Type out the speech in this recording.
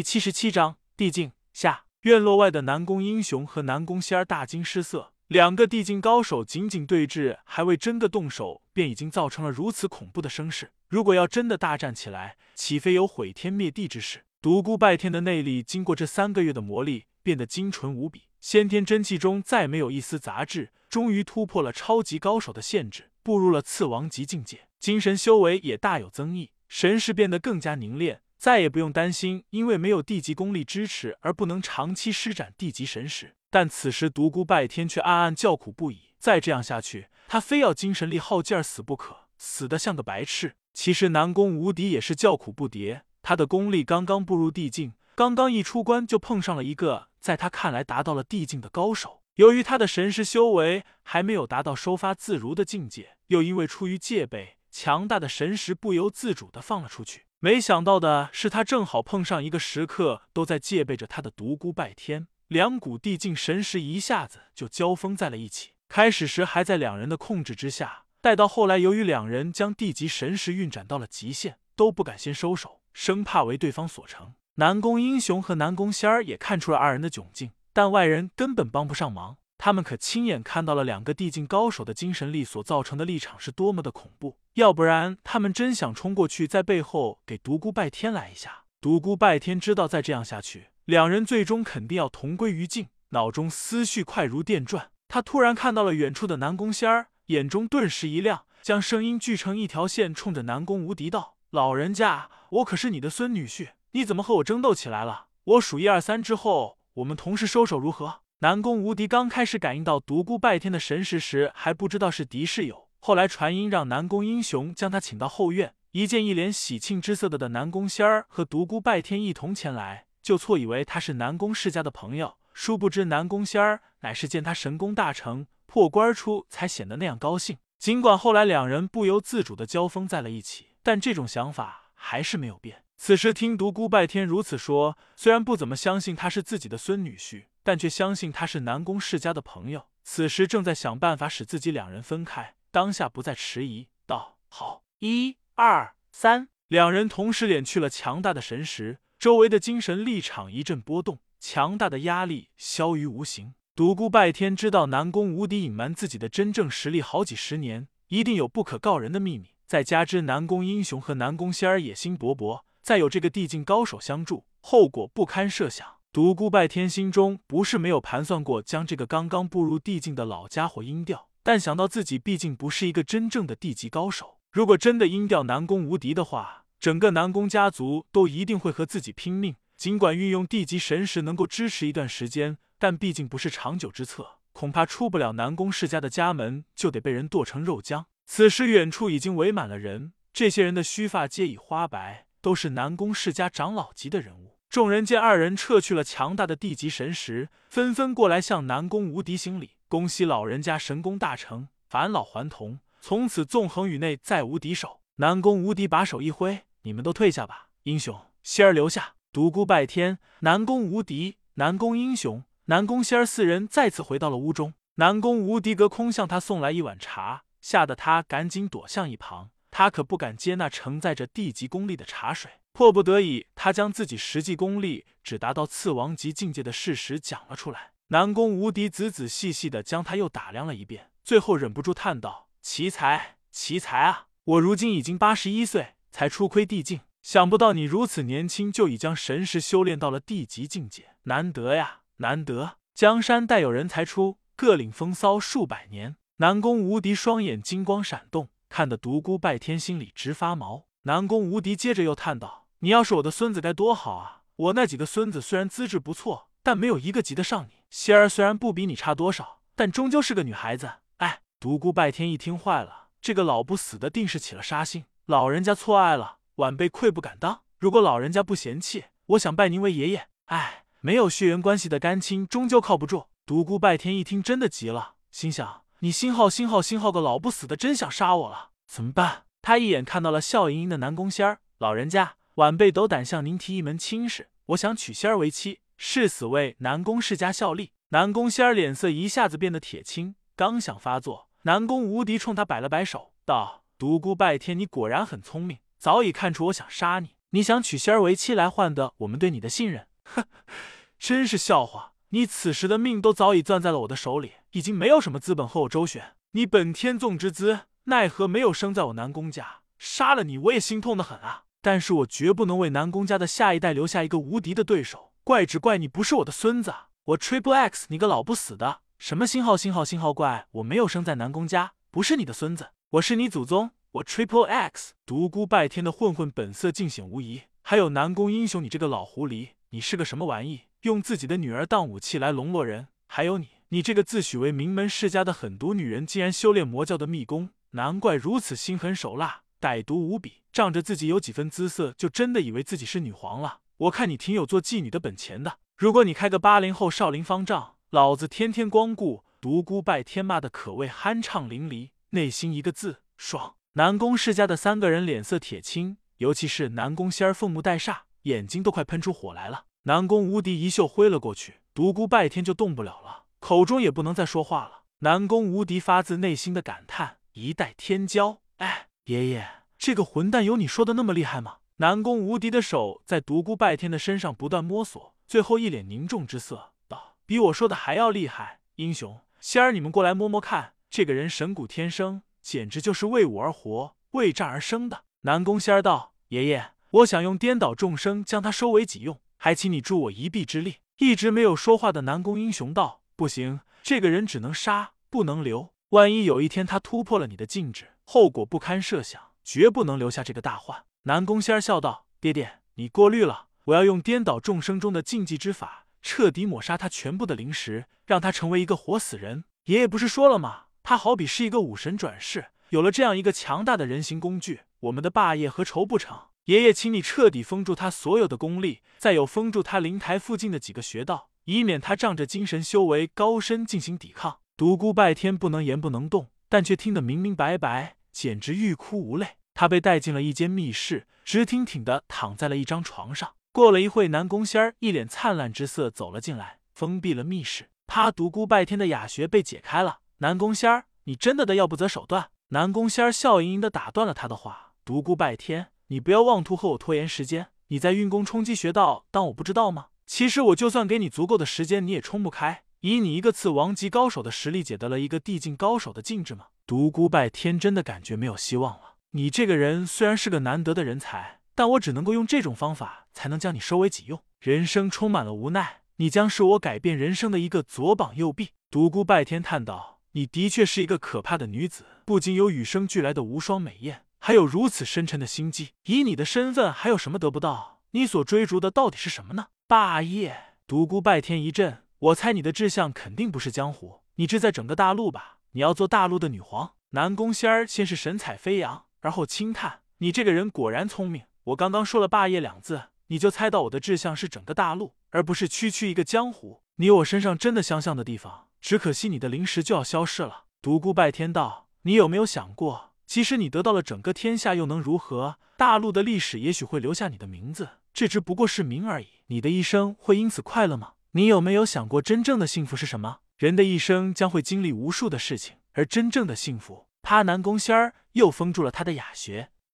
第七十七章地境下。院落外的南宫英雄和南宫仙儿大惊失色，两个地境高手仅仅对峙，还未真的动手，便已经造成了如此恐怖的声势。如果要真的大战起来，岂非有毁天灭地之势？独孤拜天的内力经过这三个月的磨砺，变得精纯无比，先天真气中再没有一丝杂质，终于突破了超级高手的限制，步入了次王级境界。精神修为也大有增益，神识变得更加凝练。再也不用担心因为没有地级功力支持而不能长期施展地级神识，但此时独孤拜天却暗暗叫苦不已。再这样下去，他非要精神力耗尽而死不可，死的像个白痴。其实南宫无敌也是叫苦不迭，他的功力刚刚步入地境，刚刚一出关就碰上了一个在他看来达到了地境的高手。由于他的神识修为还没有达到收发自如的境界，又因为出于戒备，强大的神识不由自主的放了出去。没想到的是，他正好碰上一个时刻都在戒备着他的独孤拜天，两股地境神识一下子就交锋在了一起。开始时还在两人的控制之下，待到后来，由于两人将地级神识运转到了极限，都不敢先收手，生怕为对方所成。南宫英雄和南宫仙儿也看出了二人的窘境，但外人根本帮不上忙。他们可亲眼看到了两个地境高手的精神力所造成的立场是多么的恐怖，要不然他们真想冲过去，在背后给独孤拜天来一下。独孤拜天知道再这样下去，两人最终肯定要同归于尽，脑中思绪快如电转。他突然看到了远处的南宫仙儿，眼中顿时一亮，将声音聚成一条线，冲着南宫无敌道：“老人家，我可是你的孙女婿，你怎么和我争斗起来了？我数一二三之后，我们同时收手，如何？”南宫无敌刚开始感应到独孤拜天的神识时，还不知道是敌是友。后来传音让南宫英雄将他请到后院，一见一脸喜庆之色的的南宫仙儿和独孤拜天一同前来，就错以为他是南宫世家的朋友。殊不知南宫仙儿乃是见他神功大成，破关出才显得那样高兴。尽管后来两人不由自主的交锋在了一起，但这种想法还是没有变。此时听独孤拜天如此说，虽然不怎么相信他是自己的孙女婿。但却相信他是南宫世家的朋友，此时正在想办法使自己两人分开。当下不再迟疑，道：“好，一、二、三。”两人同时敛去了强大的神识，周围的精神立场一阵波动，强大的压力消于无形。独孤拜天知道南宫无敌隐瞒自己的真正实力好几十年，一定有不可告人的秘密。再加之南宫英雄和南宫仙儿野心勃勃，再有这个地境高手相助，后果不堪设想。独孤拜天心中不是没有盘算过将这个刚刚步入地境的老家伙阴掉，但想到自己毕竟不是一个真正的地级高手，如果真的阴掉南宫无敌的话，整个南宫家族都一定会和自己拼命。尽管运用地级神识能够支持一段时间，但毕竟不是长久之策，恐怕出不了南宫世家的家门，就得被人剁成肉酱。此时远处已经围满了人，这些人的须发皆已花白，都是南宫世家长老级的人物。众人见二人撤去了强大的地级神识，纷纷过来向南宫无敌行礼，恭喜老人家神功大成，返老还童，从此纵横宇内再无敌手。南宫无敌把手一挥：“你们都退下吧，英雄仙儿留下。”独孤拜天、南宫无敌、南宫英雄、南宫仙儿四人再次回到了屋中。南宫无敌隔空向他送来一碗茶，吓得他赶紧躲向一旁，他可不敢接那承载着地级功力的茶水。迫不得已，他将自己实际功力只达到次王级境界的事实讲了出来。南宫无敌仔仔细细的将他又打量了一遍，最后忍不住叹道：“奇才，奇才啊！我如今已经八十一岁，才初窥地境，想不到你如此年轻就已将神识修炼到了地级境界，难得呀，难得！江山代有人才出，各领风骚数百年。”南宫无敌双眼金光闪动，看得独孤拜天心里直发毛。南宫无敌接着又叹道。你要是我的孙子该多好啊！我那几个孙子虽然资质不错，但没有一个及得上你。仙儿虽然不比你差多少，但终究是个女孩子。哎，独孤拜天一听坏了，这个老不死的定是起了杀心。老人家错爱了，晚辈愧不敢当。如果老人家不嫌弃，我想拜您为爷爷。哎，没有血缘关系的干亲终究靠不住。独孤拜天一听真的急了，心想：你星号星号星号个老不死的，真想杀我了，怎么办？他一眼看到了笑盈盈的南宫仙儿，老人家。晚辈斗胆向您提一门亲事，我想娶仙儿为妻，誓死为南宫世家效力。南宫仙儿脸色一下子变得铁青，刚想发作，南宫无敌冲他摆了摆手，道：“独孤拜天，你果然很聪明，早已看出我想杀你。你想娶仙儿为妻来换得我们对你的信任？哼，真是笑话！你此时的命都早已攥在了我的手里，已经没有什么资本和我周旋。你本天纵之资，奈何没有生在我南宫家？杀了你，我也心痛的很啊！但是我绝不能为南宫家的下一代留下一个无敌的对手。怪只怪你不是我的孙子！我 Triple X，你个老不死的！什么星号星号星号怪？我没有生在南宫家，不是你的孙子，我是你祖宗！我 Triple X，独孤拜天的混混本色尽显无疑。还有南宫英雄，你这个老狐狸，你是个什么玩意？用自己的女儿当武器来笼络人？还有你，你这个自诩为名门世家的狠毒女人，竟然修炼魔教的秘功，难怪如此心狠手辣，歹毒无比。仗着自己有几分姿色，就真的以为自己是女皇了？我看你挺有做妓女的本钱的。如果你开个八零后少林方丈。老子天天光顾独孤拜天，骂的可谓酣畅淋漓，内心一个字爽。南宫世家的三个人脸色铁青，尤其是南宫仙儿，凤目带煞，眼睛都快喷出火来了。南宫无敌一袖挥了过去，独孤拜天就动不了了，口中也不能再说话了。南宫无敌发自内心的感叹：一代天骄，哎，爷爷，这个混蛋有你说的那么厉害吗？南宫无敌的手在独孤拜天的身上不断摸索，最后一脸凝重之色道。比我说的还要厉害，英雄仙儿，你们过来摸摸看，这个人神骨天生，简直就是为武而活，为战而生的。南宫仙儿道：“爷爷，我想用颠倒众生将他收为己用，还请你助我一臂之力。”一直没有说话的南宫英雄道：“不行，这个人只能杀，不能留。万一有一天他突破了你的禁制，后果不堪设想，绝不能留下这个大患。”南宫仙儿笑道：“爹爹，你过虑了，我要用颠倒众生中的禁忌之法。”彻底抹杀他全部的灵识，让他成为一个活死人。爷爷不是说了吗？他好比是一个武神转世，有了这样一个强大的人形工具，我们的霸业何愁不成？爷爷，请你彻底封住他所有的功力，再有封住他灵台附近的几个穴道，以免他仗着精神修为高深进行抵抗。独孤拜天不能言不能动，但却听得明明白白，简直欲哭无泪。他被带进了一间密室，直挺挺的躺在了一张床上。过了一会，南宫仙儿一脸灿烂之色走了进来，封闭了密室。他独孤拜天的哑穴被解开了。南宫仙儿，你真的的要不择手段？南宫仙儿笑盈盈的打断了他的话：“独孤拜天，你不要妄图和我拖延时间。你在运功冲击穴道，当我不知道吗？其实我就算给你足够的时间，你也冲不开。以你一个次王级高手的实力，解得了一个地境高手的禁制吗？”独孤拜天真的感觉没有希望了。你这个人虽然是个难得的人才。但我只能够用这种方法，才能将你收为己用。人生充满了无奈，你将是我改变人生的一个左膀右臂。独孤拜天叹道：“你的确是一个可怕的女子，不仅有与生俱来的无双美艳，还有如此深沉的心机。以你的身份，还有什么得不到？你所追逐的到底是什么呢？”霸业。独孤拜天一震，我猜你的志向肯定不是江湖，你志在整个大陆吧？你要做大陆的女皇？南宫仙儿先是神采飞扬，而后轻叹：“你这个人果然聪明。”我刚刚说了“霸业”两字，你就猜到我的志向是整个大陆，而不是区区一个江湖。你我身上真的相像的地方，只可惜你的灵石就要消失了。独孤拜天道，你有没有想过，即使你得到了整个天下，又能如何？大陆的历史也许会留下你的名字，这只不过是名而已。你的一生会因此快乐吗？你有没有想过，真正的幸福是什么？人的一生将会经历无数的事情，而真正的幸福……他！南宫仙儿又封住了他的雅穴。